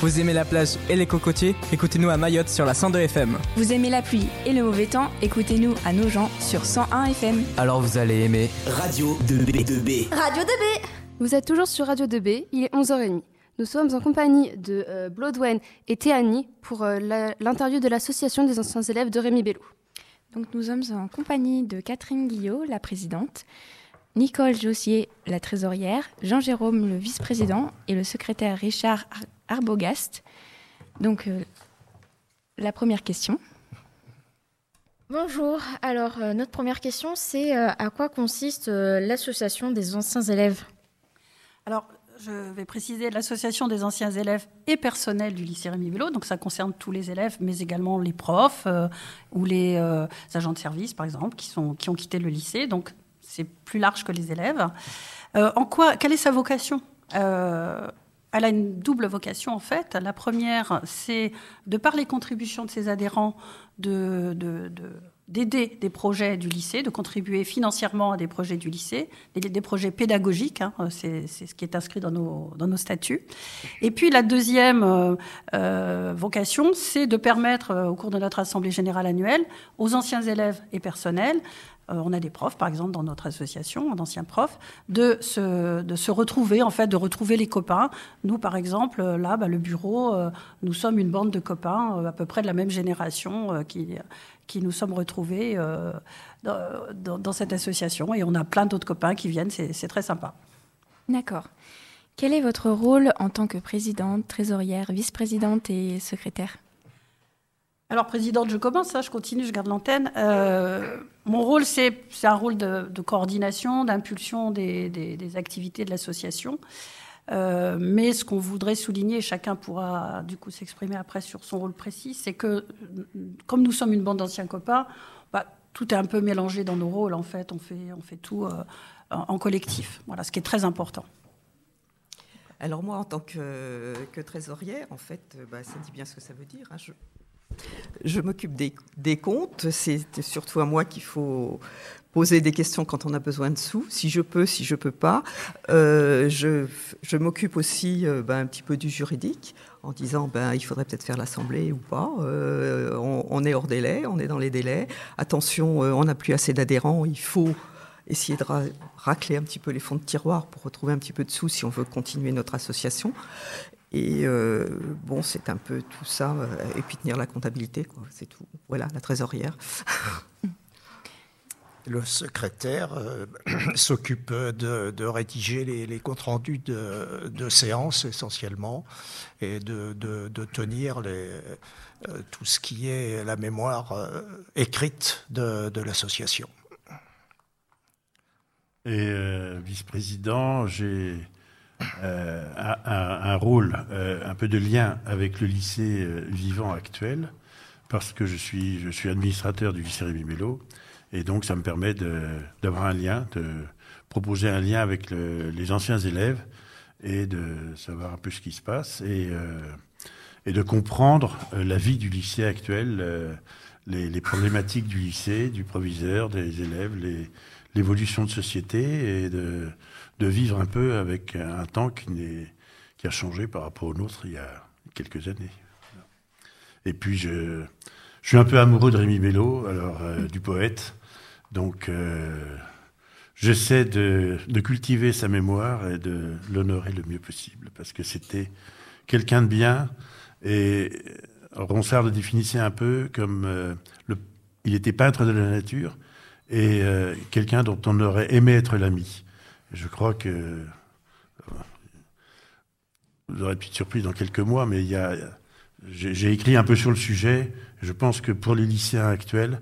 Vous aimez la plage et les cocotiers Écoutez-nous à Mayotte sur la 102 FM. Vous aimez la pluie et le mauvais temps Écoutez-nous à Nogent sur 101 FM. Alors vous allez aimer Radio 2B2B. Radio 2B Vous êtes toujours sur Radio 2B, il est 11h30. Nous sommes en compagnie de euh, Bloodwen et Théanie pour euh, la- l'interview de l'association des anciens élèves de Rémi Bello. Donc nous sommes en compagnie de Catherine Guillot, la présidente, Nicole Jossier, la trésorière, Jean-Jérôme, le vice-président, et le secrétaire Richard Ar- Arbogast. Donc euh, la première question. Bonjour, alors euh, notre première question c'est euh, à quoi consiste euh, l'association des anciens élèves? Alors, je vais préciser l'association des anciens élèves et personnels du lycée Rémi Bello. Donc, ça concerne tous les élèves, mais également les profs euh, ou les euh, agents de service, par exemple, qui, sont, qui ont quitté le lycée. Donc, c'est plus large que les élèves. Euh, en quoi Quelle est sa vocation? Euh, Elle a une double vocation, en fait. La première, c'est, de par les contributions de ses adhérents, de, de- de- d'aider des projets du lycée, de contribuer financièrement à des projets du lycée, des, projets pédagogiques, hein, c'est, ce qui est inscrit dans nos, statuts. Et puis la deuxième euh, vocation, c'est de permettre, au cours de notre Assemblée générale annuelle, aux anciens élèves et personnels, on a des profs, par exemple, dans notre association, d'anciens profs, de se, de se retrouver, en fait, de retrouver les copains. Nous, par exemple, euh, là, bah, le bureau, euh, nous sommes une bande de copains euh, à peu près de la même génération euh, qui, nous sommes retrouvés euh, dans, dans- cette association. Et on a plein d'autres copains qui viennent, c'est très sympa. D'accord. Quel est votre rôle en tant que présidente, trésorière, vice-présidente et secrétaire? Alors, présidente, je commence, ça, je continue, je garde l'antenne. Euh, mon rôle, c'est un rôle de, coordination, d'impulsion des, activités de l'association. Euh, mais ce qu'on voudrait souligner, chacun pourra du coup s'exprimer après sur son rôle précis, c'est que comme nous sommes une bande d'anciens copains, bah, tout est un peu mélangé dans nos rôles en fait. On fait, tout euh, en collectif. Voilà, ce qui est très important. Alors moi, en tant que, que trésorière, en fait, euh, bah, ça dit bien ce que ça veut dire. hein. Je m'occupe des, comptes. C'est surtout à moi qu'il faut poser des questions quand on a besoin de sous, si je peux, si je peux pas. Euh, je m'occupe aussi euh, bah, un petit peu du juridique en disant ben, il faudrait peut-être faire l'assemblée ou pas. Euh, on, est hors délai, on est dans les délais. Attention, on n'a plus assez d'adhérents, il faut essayer de ra- racler un petit peu les fonds de tiroir pour retrouver un petit peu de sous si on veut continuer notre association. Et euh, bon, c'est un peu tout ça, euh, et puis tenir la comptabilité, quoi, c'est tout. Voilà, la trésorière. Le secrétaire euh, s'occupe de, de rédiger les, les comptes rendus de, de séances essentiellement et de, de- de tenir les, euh, tout ce qui est la mémoire euh, écrite de, de l'association. Et euh, vice-président, j'ai euh, un, un- rôle, euh, un peu de lien avec le lycée euh, vivant actuel, parce que je suis, je suis administrateur du lycée Rémi Bello, et donc ça me permet d'avoir un lien, de proposer un lien avec le- les anciens élèves et de savoir un peu ce qui se passe et, et de comprendre la vie du lycée actuel, les, les problématiques du lycée, du proviseur, des élèves, les, l'évolution de société et de, vivre un peu avec un temps qui, qui a changé par rapport au nôtre il y a quelques années. Et puis, je, je suis un peu amoureux de Rémi Bello, alors, euh, du poète. Donc, euh, j'essaie de, de cultiver sa mémoire et de l'honorer le mieux possible, parce que c'était quelqu'un de bien. Et Ronsard le définissait un peu comme... euh, le, il était peintre de la nature et euh, quelqu'un dont on aurait aimé être l'ami. Je crois que euh, vous aurez une petite surprise dans quelques mois, mais il y a, j'ai écrit un peu sur le sujet. Je pense que pour les lycéens actuels,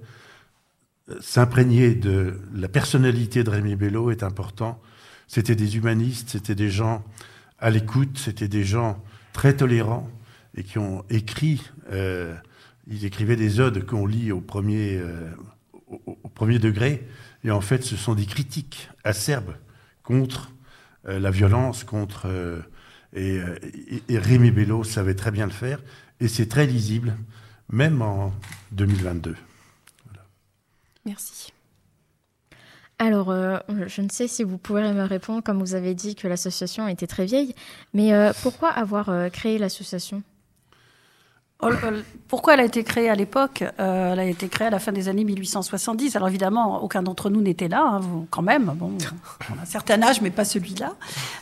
s'imprégner de la personnalité de Rémi Bello est important. C'était des humanistes, c'était des gens à l'écoute, c'était des gens très tolérants et qui ont écrit. euh, ils écrivaient des odes qu'on lit au premier, premier degré, et en fait, ce sont des critiques acerbes contre euh, la violence, contre euh, et, euh, et- Rémi Bello savait très bien le faire, et c'est très lisible, même en 2022. Merci. Alors, je ne sais si vous pourrez me répondre, comme vous avez dit que l'association était très vieille, mais pourquoi avoir créé l'association? Pourquoi elle a été créée à l'époque Euh, Elle a été créée à la fin des années 1870. Alors évidemment, aucun d'entre nous n'était là, hein, quand même. Bon, on a un certain âge, mais pas celui-là.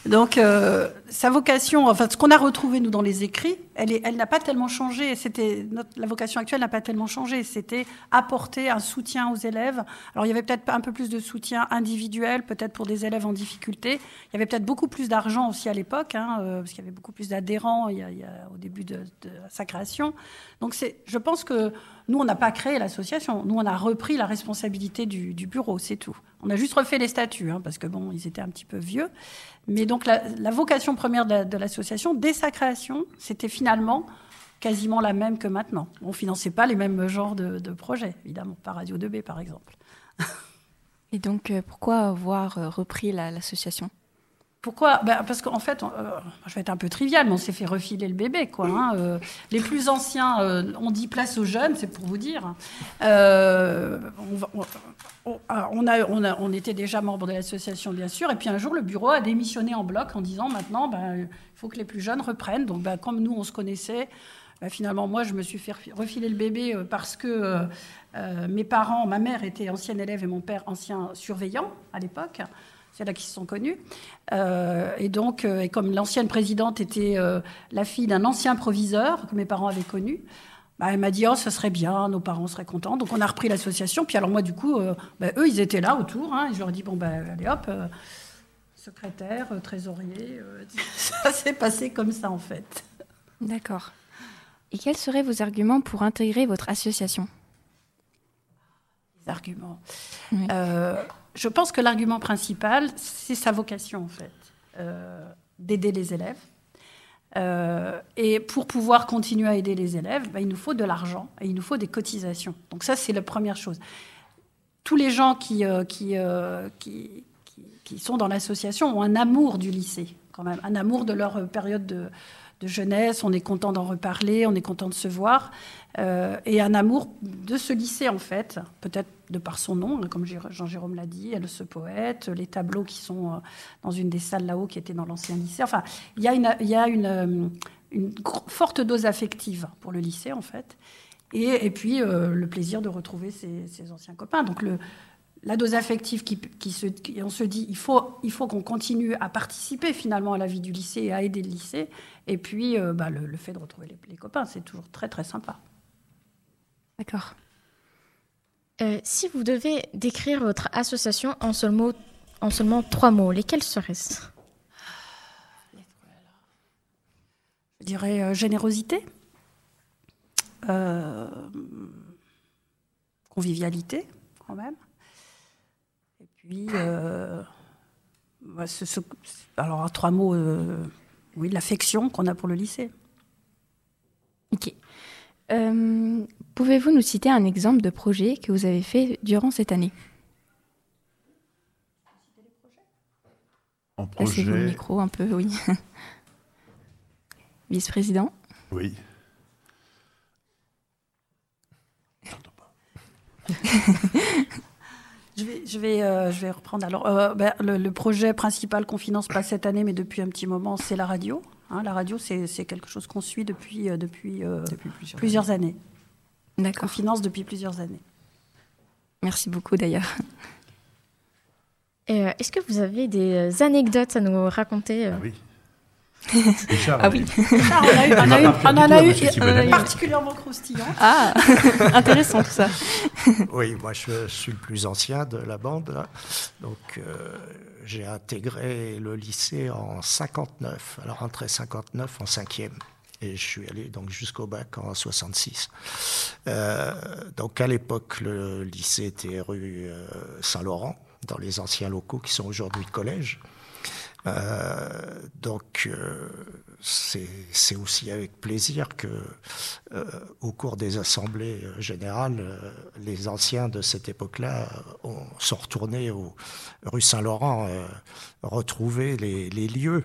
Donc, euh, sa vocation, enfin, ce qu'on a retrouvé nous dans les écrits, elle, n'a pas tellement changé. C'était la vocation actuelle n'a pas tellement changé. C'était apporter un soutien aux élèves. Alors, il y avait peut-être un peu plus de soutien individuel, peut-être pour des élèves en difficulté. Il y avait peut-être beaucoup plus d'argent aussi à l'époque, hein, euh, parce qu'il y avait beaucoup plus d'adhérents il y a- au début de sa création. Donc, c'est, je pense que nous, on n'a pas créé l'association. Nous, on a repris la responsabilité du, bureau, c'est tout. On a juste refait les statuts, hein, parce que bon, ils étaient un petit peu vieux. Mais donc, la, vocation première de, la- de l'association, dès sa création, c'était finalement quasiment la même que maintenant. On ne finançait pas les mêmes genres de, projets, évidemment, pas Radio 2B, par exemple. Et donc, euh, pourquoi avoir euh, repris la- l'association? Pourquoi? Ben, Parce qu'en fait, euh, je vais être un peu trivial, mais on s'est fait refiler le bébé. Quoi, hein. Euh, les plus anciens, euh, on dit place aux jeunes, c'est pour vous dire. Euh, on- on- ah, on a, on, a- on était déjà membre de l'association, bien sûr, et puis un jour, le bureau a démissionné en bloc en disant maintenant, ben, il faut que les plus jeunes reprennent. Donc, ben, comme nous, on se connaissait, ben, finalement, moi, je me suis fait refiler le bébé euh, parce que euh, euh, mes parents, ma mère était ancienne élève et mon père ancien surveillant à l'époque. C'est là qu'ils se sont connus. Euh, et donc, euh, et comme l'ancienne présidente était euh, la fille d'un ancien proviseur que mes parents avaient connu, bah, elle m'a dit oh, ça serait bien, nos parents seraient contents. Donc, on a repris l'association. Puis, alors, moi, du coup, bah, eux, ils étaient là autour. hein, et je leur ai dit bon, bah, allez hop, secrétaire, trésorier. euh, ça s'est passé comme ça, en fait. D'accord. Et quels seraient vos arguments pour intégrer votre association? Les arguments. Oui. Euh, je pense que l'argument principal, c'est sa vocation, en fait, euh, d'aider les élèves. Euh, et pour pouvoir continuer à aider les élèves, bah, il nous faut de l'argent et il nous faut des cotisations. Donc ça, c'est la première chose. Tous les gens qui, euh, qui, qui, qui- sont dans l'association ont un amour du lycée, quand même, un amour de leur période de, de jeunesse. On est content d'en reparler, on est content de se voir, euh, et un amour de ce lycée, en fait, peut-être de par son nom, hein, comme Jé- Jean-Jérôme l'a dit, elle, ce poète, les tableaux qui sont euh, dans une des salles là-haut qui était dans l'ancien lycée. Enfin, il y a une, euh, forte dose affective pour le lycée, en fait. Et, puis, le plaisir de retrouver ses, ses anciens copains. Donc, le, la dose affective qui, qui se, qui- on se dit, il faut, il faut qu'on continue à participer finalement à la vie du lycée et à aider le lycée. Et puis, euh, bah, le, le fait de retrouver les, les copains, c'est toujours très, très sympa. D'accord. Euh, Si vous devez décrire votre association en, seul mot, en seulement trois mots, lesquels seraient-ce? Je dirais euh, générosité, convivialité, quand même. Puis, euh, bah, ce- ce- alors, en trois mots, euh, oui, l'affection qu'on a pour le lycée. Ok. Euh, Pouvez-vous nous citer un exemple de projet que vous avez fait durant cette année? En Passez-vous le projet, micro un peu, oui. Vice-président oui. Je vais, je vais, euh, je vais reprendre. Alors, euh, ben, le, le projet principal qu'on finance pas cette année, mais depuis un petit moment, c'est la radio. Hein, la radio, c'est quelque chose qu'on suit depuis, euh, depuis, euh, Depuis plusieurs, plusieurs années. On D'accord. finance depuis plusieurs années. Merci beaucoup d'ailleurs. Est-ce que vous avez des anecdotes à nous raconter Ah oui. Richard, Ah oui. Ah, on a eu, on a eu- on a eu particulièrement croustillant. Ah, intéressant tout ça. Oui, moi je suis le plus ancien de la bande. là. Donc euh, j'ai intégré le lycée en 59, à la rentrée 59 en cinquième. Et je suis allé donc jusqu'au bac en 66. Euh, donc à l'époque, le lycée était rue euh, Saint-Laurent, dans les anciens locaux qui sont aujourd'hui collège. Euh, donc, euh, c'est aussi avec plaisir que, euh, au cours des assemblées euh, générales, euh, les anciens de cette époque-là ont- sont retournés au rue Saint-Laurent retrouver les, les lieux.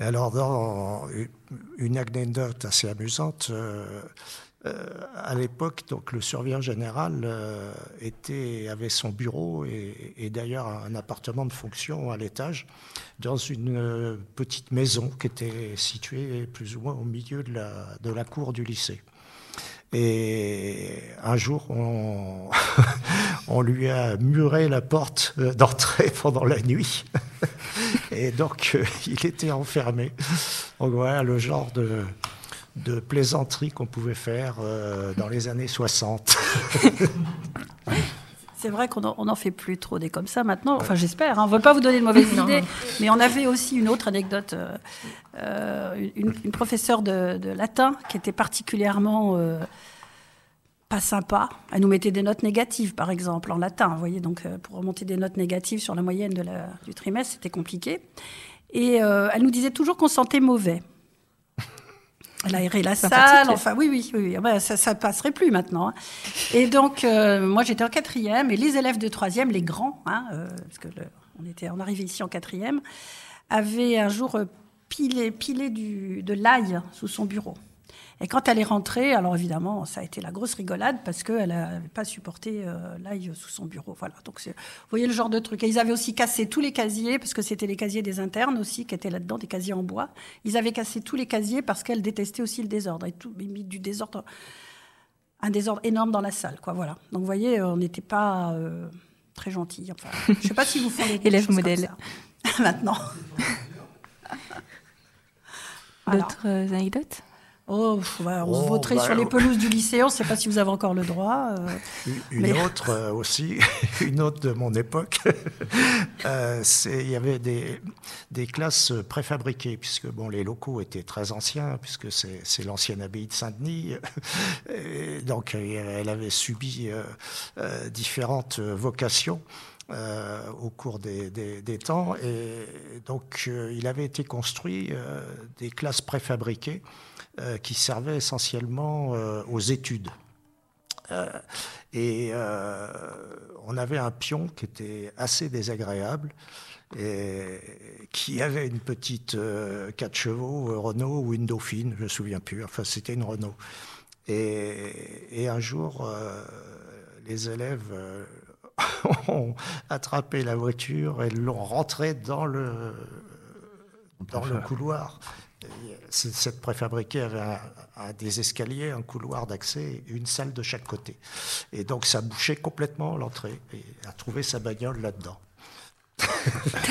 Alors, dans une anecdote assez amusante, euh, à l'époque, donc le surveillant général était, avait son bureau et, d'ailleurs un appartement de fonction à l'étage dans une petite maison qui était située plus ou moins au milieu de la, cour du lycée. Et un jour, on, on lui a muré la porte d'entrée pendant la nuit. Et donc, euh, il était enfermé. Donc voilà le genre de, de plaisanterie qu'on pouvait faire euh, dans les années 60. C'est vrai qu'on n'en fait plus trop des comme ça maintenant. Enfin, j'espère. Hein. On ne veut pas vous donner de mauvaises idées. Mais on avait aussi une autre anecdote. Euh, une, professeure de, latin qui était particulièrement pas sympa. Elle nous mettait des notes négatives, par exemple, en latin. Vous voyez, donc pour remonter des notes négatives sur la moyenne de la, du trimestre, c'était compliqué. Et euh, elle nous disait toujours qu'on sentait mauvais. Elle aérait la salle, enfin oui, oui, oui, ça, ne passerait plus maintenant. Hein. Et donc, euh, moi j'étais en quatrième, et les élèves de troisième, les grands, hein, euh, parce que on était, on arrivait ici en quatrième, avaient un jour pilé, pilé du, de l'ail sous son bureau. Et quand elle est rentrée, alors évidemment, ça a été la grosse rigolade parce qu'elle n'avait pas supporté euh, l'ail sous son bureau. Voilà. Donc, vous voyez le genre de truc. Et ils avaient aussi cassé tous les casiers parce que c'était les casiers des internes aussi qui étaient là-dedans, des casiers en bois. Ils avaient cassé tous les casiers parce qu'elle détestait aussi le désordre et tout, mis du désordre, un désordre énorme dans la salle, quoi. Voilà. Donc, vous voyez, on n'était pas euh, très gentils. Enfin, je ne sais pas si vous font des élèves modèles maintenant. D'autres euh, anecdotes? Oh, on se oh, voterait bah, sur les pelouses du lycée, on ne sait pas si vous avez encore le droit. Euh, une autre euh, aussi, une autre de mon époque, euh, il y avait des, des, classes préfabriquées, puisque bon, les locaux étaient très anciens, puisque c'est l'ancienne abbaye de Saint-Denis. donc elle avait subi différentes vocations. Au cours des, temps. Et donc, il avait été construit des classes préfabriquées euh, qui servait essentiellement euh, aux études. Euh, et on avait un pion qui était assez désagréable et qui avait une petite 4 chevaux Renault ou une Dauphine, je ne me souviens plus, enfin c'était une Renault. Et un jour, les élèves ont attrapé la voiture et l'ont rentrée dans le, dans le couloir cette préfabriquée avait des escaliers, un couloir d'accès, une salle de chaque côté. Et donc ça bouchait complètement l'entrée. Et a trouvé sa bagnole là-dedans.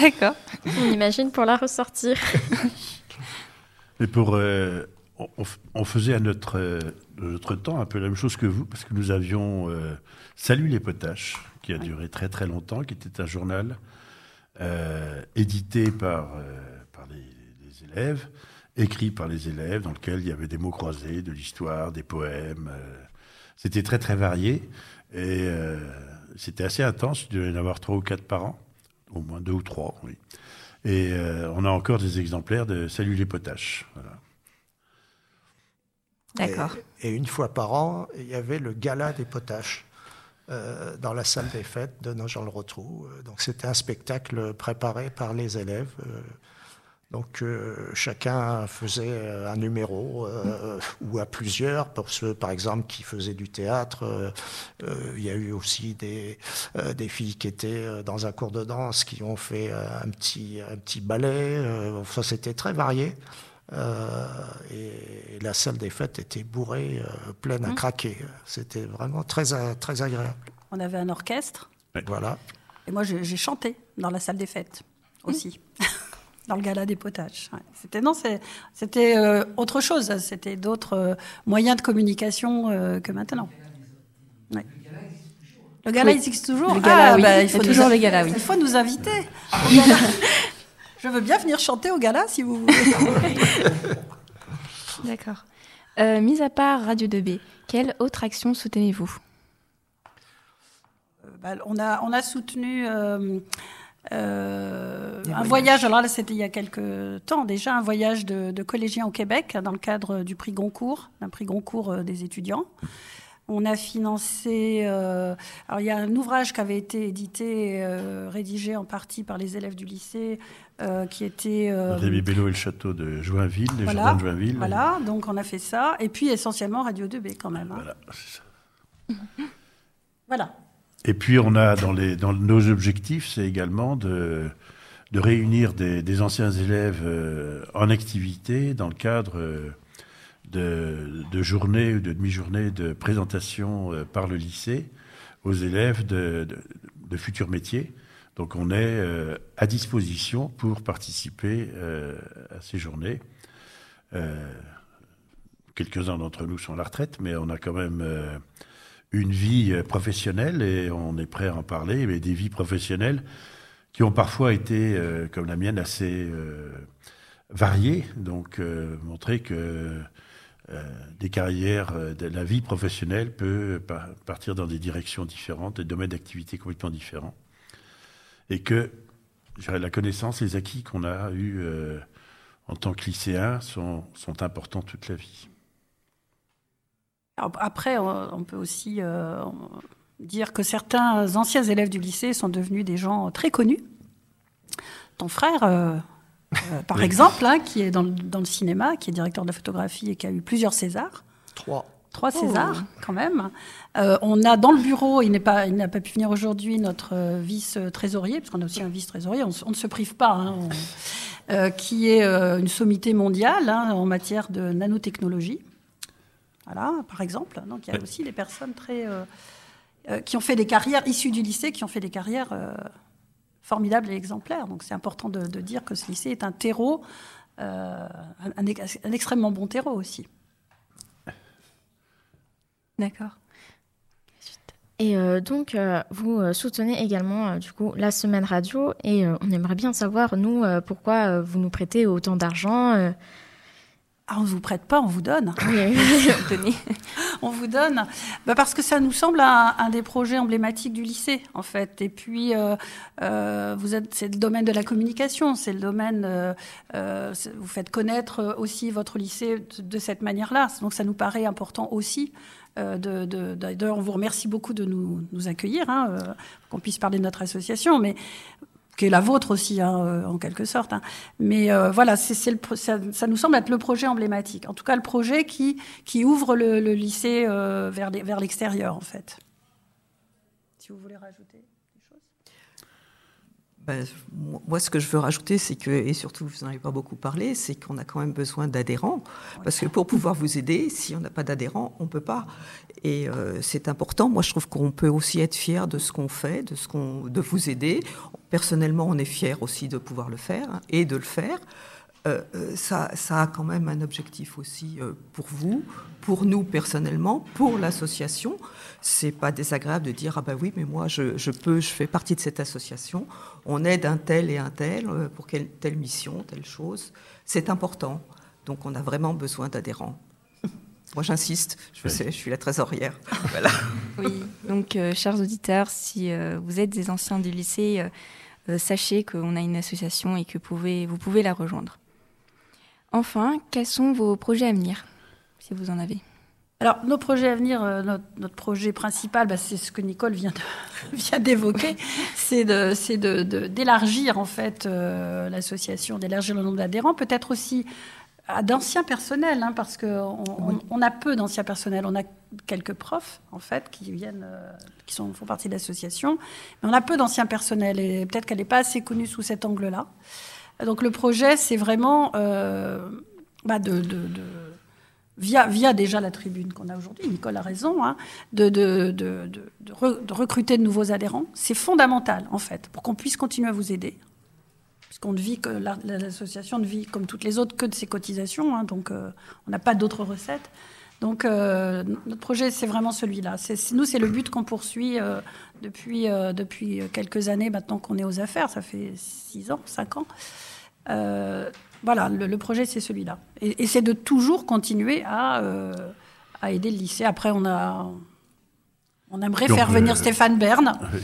D'accord. On imagine pour la ressortir. Et pour, euh, on, faisait à notre, euh, notre temps un peu la même chose que vous, parce que nous avions euh, Salut les potaches, qui a duré très très longtemps, qui était un journal édité par, par les, les élèves écrit par les élèves, dans lequel il y avait des mots croisés, de l'histoire, des poèmes. Euh, c'était très très varié et euh, c'était assez intense. Il devait y en avoir trois ou quatre par an, au moins deux ou trois, oui. Et euh, on a encore des exemplaires de Salut les potaches. D'accord. Et, une fois par an, il y avait le gala des potaches. Dans la salle des fêtes de Nogent-le-Rotrou. Donc c'était un spectacle préparé par les élèves. Donc euh, chacun faisait euh, un numéro euh, ou à plusieurs. Pour ceux, par exemple, qui faisaient du théâtre, il y a eu aussi des, des filles qui étaient dans un cours de danse qui ont fait un petit, un petit ballet. enfin, c'était très varié. Et, la salle des fêtes était bourrée, pleine à mmh. craquer. C'était vraiment très, très agréable. On avait un orchestre. Voilà. Et moi, j'ai chanté dans la salle des fêtes aussi. Mmh. dans le gala des potages. C'était non, c'était euh, autre chose. C'était d'autres euh, moyens de communication euh, que maintenant. Le gala existe toujours. Le gala, ah, bah, il faut toujours les galas. Oui. Il faut nous inviter. Je veux bien venir chanter au gala si vous voulez. D'accord. mis à part Radio 2B, quelle autre action soutenez-vous? Bah, on, a, on a soutenu euh, un voyage, alors là c'était il y a quelques temps déjà, un voyage de, collégiens au Québec dans le cadre du prix Goncourt, d'un prix Goncourt euh, des étudiants. On a financé. euh, alors, il y a un ouvrage qui avait été édité, euh, rédigé en partie par les élèves du lycée, euh, qui était. Rémi Bello et le château de Joinville, les Voilà, jardins de Joinville. Voilà, donc on a fait ça. Et puis essentiellement Radio 2B quand même. hein. Voilà, c'est ça. Voilà. Et puis on a dans, les, dans nos objectifs, c'est également de, de réunir des, des anciens élèves en activité dans le cadre de, de journées ou de demi-journées de présentation euh, par le lycée aux élèves de, futurs métiers. Donc on est euh, à disposition pour participer euh, à ces journées. Quelques-uns d'entre nous sont à la retraite, mais on a quand même une vie professionnelle et on est prêt à en parler, mais des vies professionnelles qui ont parfois été, comme la mienne, assez variées. Donc, montrer que des carrières, euh, de la vie professionnelle peut pa- partir dans des directions différentes, des domaines d'activité complètement différents. Et que la connaissance, les acquis qu'on a eus euh, en tant que lycéen sont, importants toute la vie. Après, on peut aussi euh, dire que certains anciens élèves du lycée sont devenus des gens très connus. Ton frère, euh, euh, par Oui. exemple, hein, qui est dans le, dans le cinéma, qui est directeur de la photographie et qui a eu plusieurs Césars. Trois. Trois Césars, quand même. Euh, on a dans le bureau, il n'est pas, il n'a pas pu venir aujourd'hui, notre euh, vice-trésorier, parce qu'on a aussi un vice-trésorier, on, ne se prive pas, hein, on- euh, qui est une sommité mondiale hein, en matière de nanotechnologie. Voilà, par exemple. Donc il y a aussi des personnes très, qui ont fait des carrières issues du lycée, qui ont fait des carrières formidables et exemplaires. Donc c'est important de, dire que ce lycée est un terreau, euh, un, un ex- un extrêmement bon terreau aussi. D'accord. Et euh, donc, euh, vous soutenez également du coup la semaine radio et on aimerait bien savoir, nous, pourquoi vous nous prêtez autant d'argent. Ah, on ne vous prête pas, on vous donne. On vous donne bah Parce que ça nous semble un, un des projets emblématiques du lycée, en fait. Et puis, euh, euh, vous êtes, c'est le domaine de la communication, c'est le domaine. euh, euh, vous faites connaître aussi votre lycée de, de cette manière-là. Donc, ça nous paraît important aussi. de, de- D'ailleurs, on vous remercie beaucoup de nous, nous accueillir, hein, qu'on puisse parler de notre association, mais qui est la vôtre aussi, hein, euh, en quelque sorte. hein. Mais euh, voilà, c'est, ça, nous semble être le projet emblématique. En tout cas, le projet qui, qui ouvre le, lycée euh, vers, vers l'extérieur, en fait. Si vous voulez rajouter. Ben, moi- ce que je veux rajouter, c'est que, et surtout, vous n'en avez pas beaucoup parlé, c'est qu'on a quand même besoin d'adhérents. Parce que pour pouvoir vous aider, si on n'a pas d'adhérents, on ne peut pas. Et euh, c'est important. Moi, je trouve qu'on peut aussi être fier de ce qu'on fait, de, ce qu'on, de vous aider. Personnellement, on est fier aussi de pouvoir le faire hein, et de le faire. Euh, euh, ça, ça a quand même un objectif aussi euh, pour vous, pour nous personnellement, pour l'association. C'est pas désagréable de dire ah ben oui, mais moi je, je peux, je fais partie de cette association. On aide un tel et un tel euh, pour quelle, telle mission, telle chose. C'est important. Donc on a vraiment besoin d'adhérents. Moi j'insiste, je, Oui. sais, je suis la trésorière. voilà. Oui, donc euh, chers auditeurs, si euh, vous êtes des anciens du lycée, euh, sachez qu'on a une association et que pouvez, vous pouvez la rejoindre. Enfin, quels sont vos projets à venir, si vous en avez? Alors, nos projets à venir, euh, notre, notre projet principal, bah, c'est ce que Nicole vient d'évoquer, c'est de, c'est de, de- d'élargir en fait euh, l'association, d'élargir le nombre d'adhérents, peut-être aussi à d'anciens personnels, hein, parce qu'on on, on a peu d'anciens personnels, on a quelques profs en fait qui viennent, euh, qui sont, font partie de l'association, mais on a peu d'anciens personnels et peut-être qu'elle n'est pas assez connue sous cet angle-là. Donc le projet, c'est vraiment euh, bah, via, déjà la tribune qu'on a aujourd'hui, Nicole a raison, hein, de, de, de, de- de re- de recruter de nouveaux adhérents. C'est fondamental, en fait, pour qu'on puisse continuer à vous aider. Puisqu'on ne vit que, la- la- l'association ne vit comme toutes les autres que de ses cotisations, hein, donc euh, on n'a pas d'autres recettes. Donc euh, notre projet, c'est vraiment celui-là. Nous, c'est le but qu'on poursuit euh, depuis, euh, depuis quelques années maintenant qu'on est aux affaires. Ça fait six ans, cinq ans. Voilà, le, le projet, c'est celui-là. Et, et c'est de toujours continuer à, à aider le lycée. Après, on, a, on aimerait Donc, faire venir Stéphane Bern. Oui.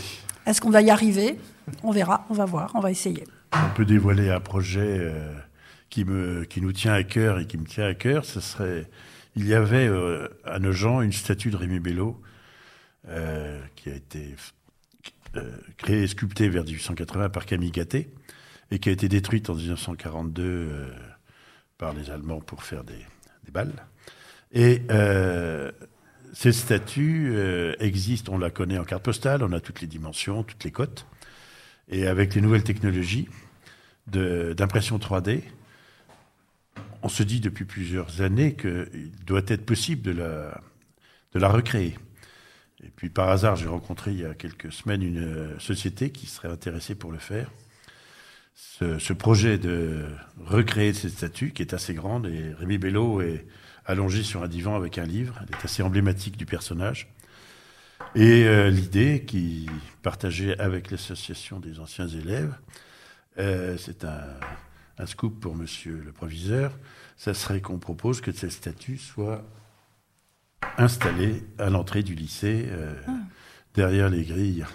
Est-ce qu'on va y arriver? On verra, on va voir, on va essayer. On peut dévoiler un projet qui, me, qui nous tient à cœur et qui me tient à cœur. Ce serait il y avait euh, à Nogent une statue de Rémi Bello euh, qui a été euh, créée et sculptée vers 1880 par Camille Gatté et qui a été détruite en 1942 euh, par les Allemands pour faire des, des balles. Et euh, cette statue euh, existe, on la connaît en carte postale, on a toutes les dimensions, toutes les cotes. Et avec les nouvelles technologies d'impression 3D, on se dit depuis plusieurs années qu'il doit être possible de la, de la recréer. Et puis par hasard, j'ai rencontré il y a quelques semaines une euh, société qui serait intéressée pour le faire. Ce, projet de recréer cette statue, qui est assez grande, et Rémi Bello est allongé sur un divan avec un livre, elle est assez emblématique du personnage. Et euh, l'idée qui partageait avec l'association des anciens élèves, euh, c'est un, un scoop pour monsieur le proviseur, ça serait qu'on propose que cette statue soit installée à l'entrée du lycée, euh, derrière les grilles,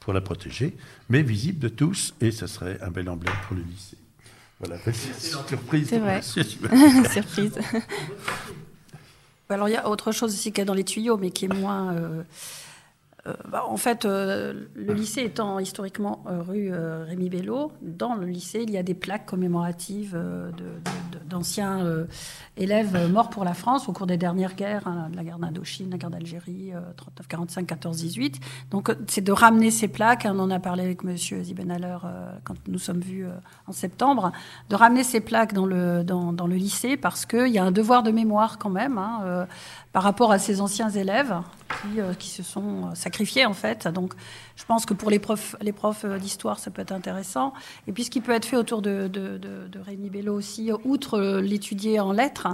pour la protéger, mais visible de tous, et ça serait un bel emblème pour le lycée. Voilà, surprise. C'est vrai. Surprise. Alors il y a autre chose aussi qui est dans les tuyaux, mais qui est moins. euh, euh, bah, en fait, euh, le lycée étant historiquement euh, rue Rémi Bello, dans le lycée, il y a des plaques commémoratives de- d'anciens euh, élèves euh, morts pour la France au cours des dernières guerres, hein, la guerre d'Indochine, la guerre d'Algérie, euh, 39, 45, 14, 18. Donc, euh, c'est de ramener ces plaques. hein, on en a parlé avec Monsieur Zibenhaller euh, quand nous sommes vus en septembre, de ramener ces plaques dans le, dans, dans le lycée parce qu'il y a un devoir de mémoire quand même hein, par rapport à ces anciens élèves qui, qui se sont sacrifiés en fait. Donc je pense que pour les profs, les profs d'histoire, ça peut être intéressant. Et puis ce qui peut être fait autour de, de, de, Rémi Bello aussi, euh, euh, l'étudier en lettres,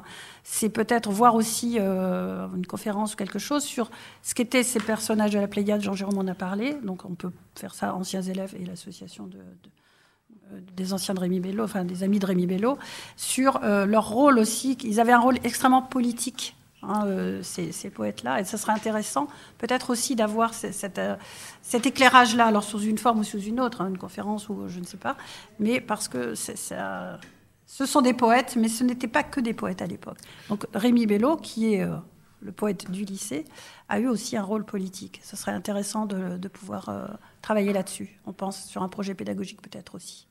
c'est peut-être voir aussi euh, une conférence ou quelque chose sur ce qu'étaient ces personnages de la Pléiade. Jean-Jérôme en a parlé, donc on peut faire ça, anciens élèves et l'association euh, des anciens de Rémi Bello, enfin des amis de Rémi Bello, sur leur rôle aussi. Ils avaient un rôle extrêmement politique, hein, ces, poètes-là, et ça serait intéressant peut-être aussi d'avoir ce- cet éclairage-là, alors sous une forme ou sous une autre, hein, une conférence ou je ne sais pas, mais parce que ça- ce sont des poètes, mais ce n'étaient pas que des poètes à l'époque. Donc Rémi Bello, qui est euh, le poète du lycée, a eu aussi un rôle politique. Ce serait intéressant de, de pouvoir euh, travailler là-dessus. On pense sur un projet pédagogique peut-être aussi.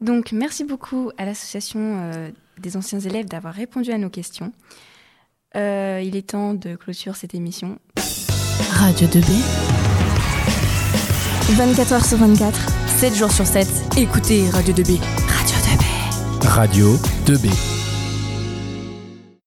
Donc, merci beaucoup à l'association euh, des anciens élèves d'avoir répondu à nos questions. Euh, il est temps de clôturer cette émission. Radio 2B. 24h sur 24, 7 jours sur 7. Écoutez Radio 2B. Radio 2B. Radio 2B.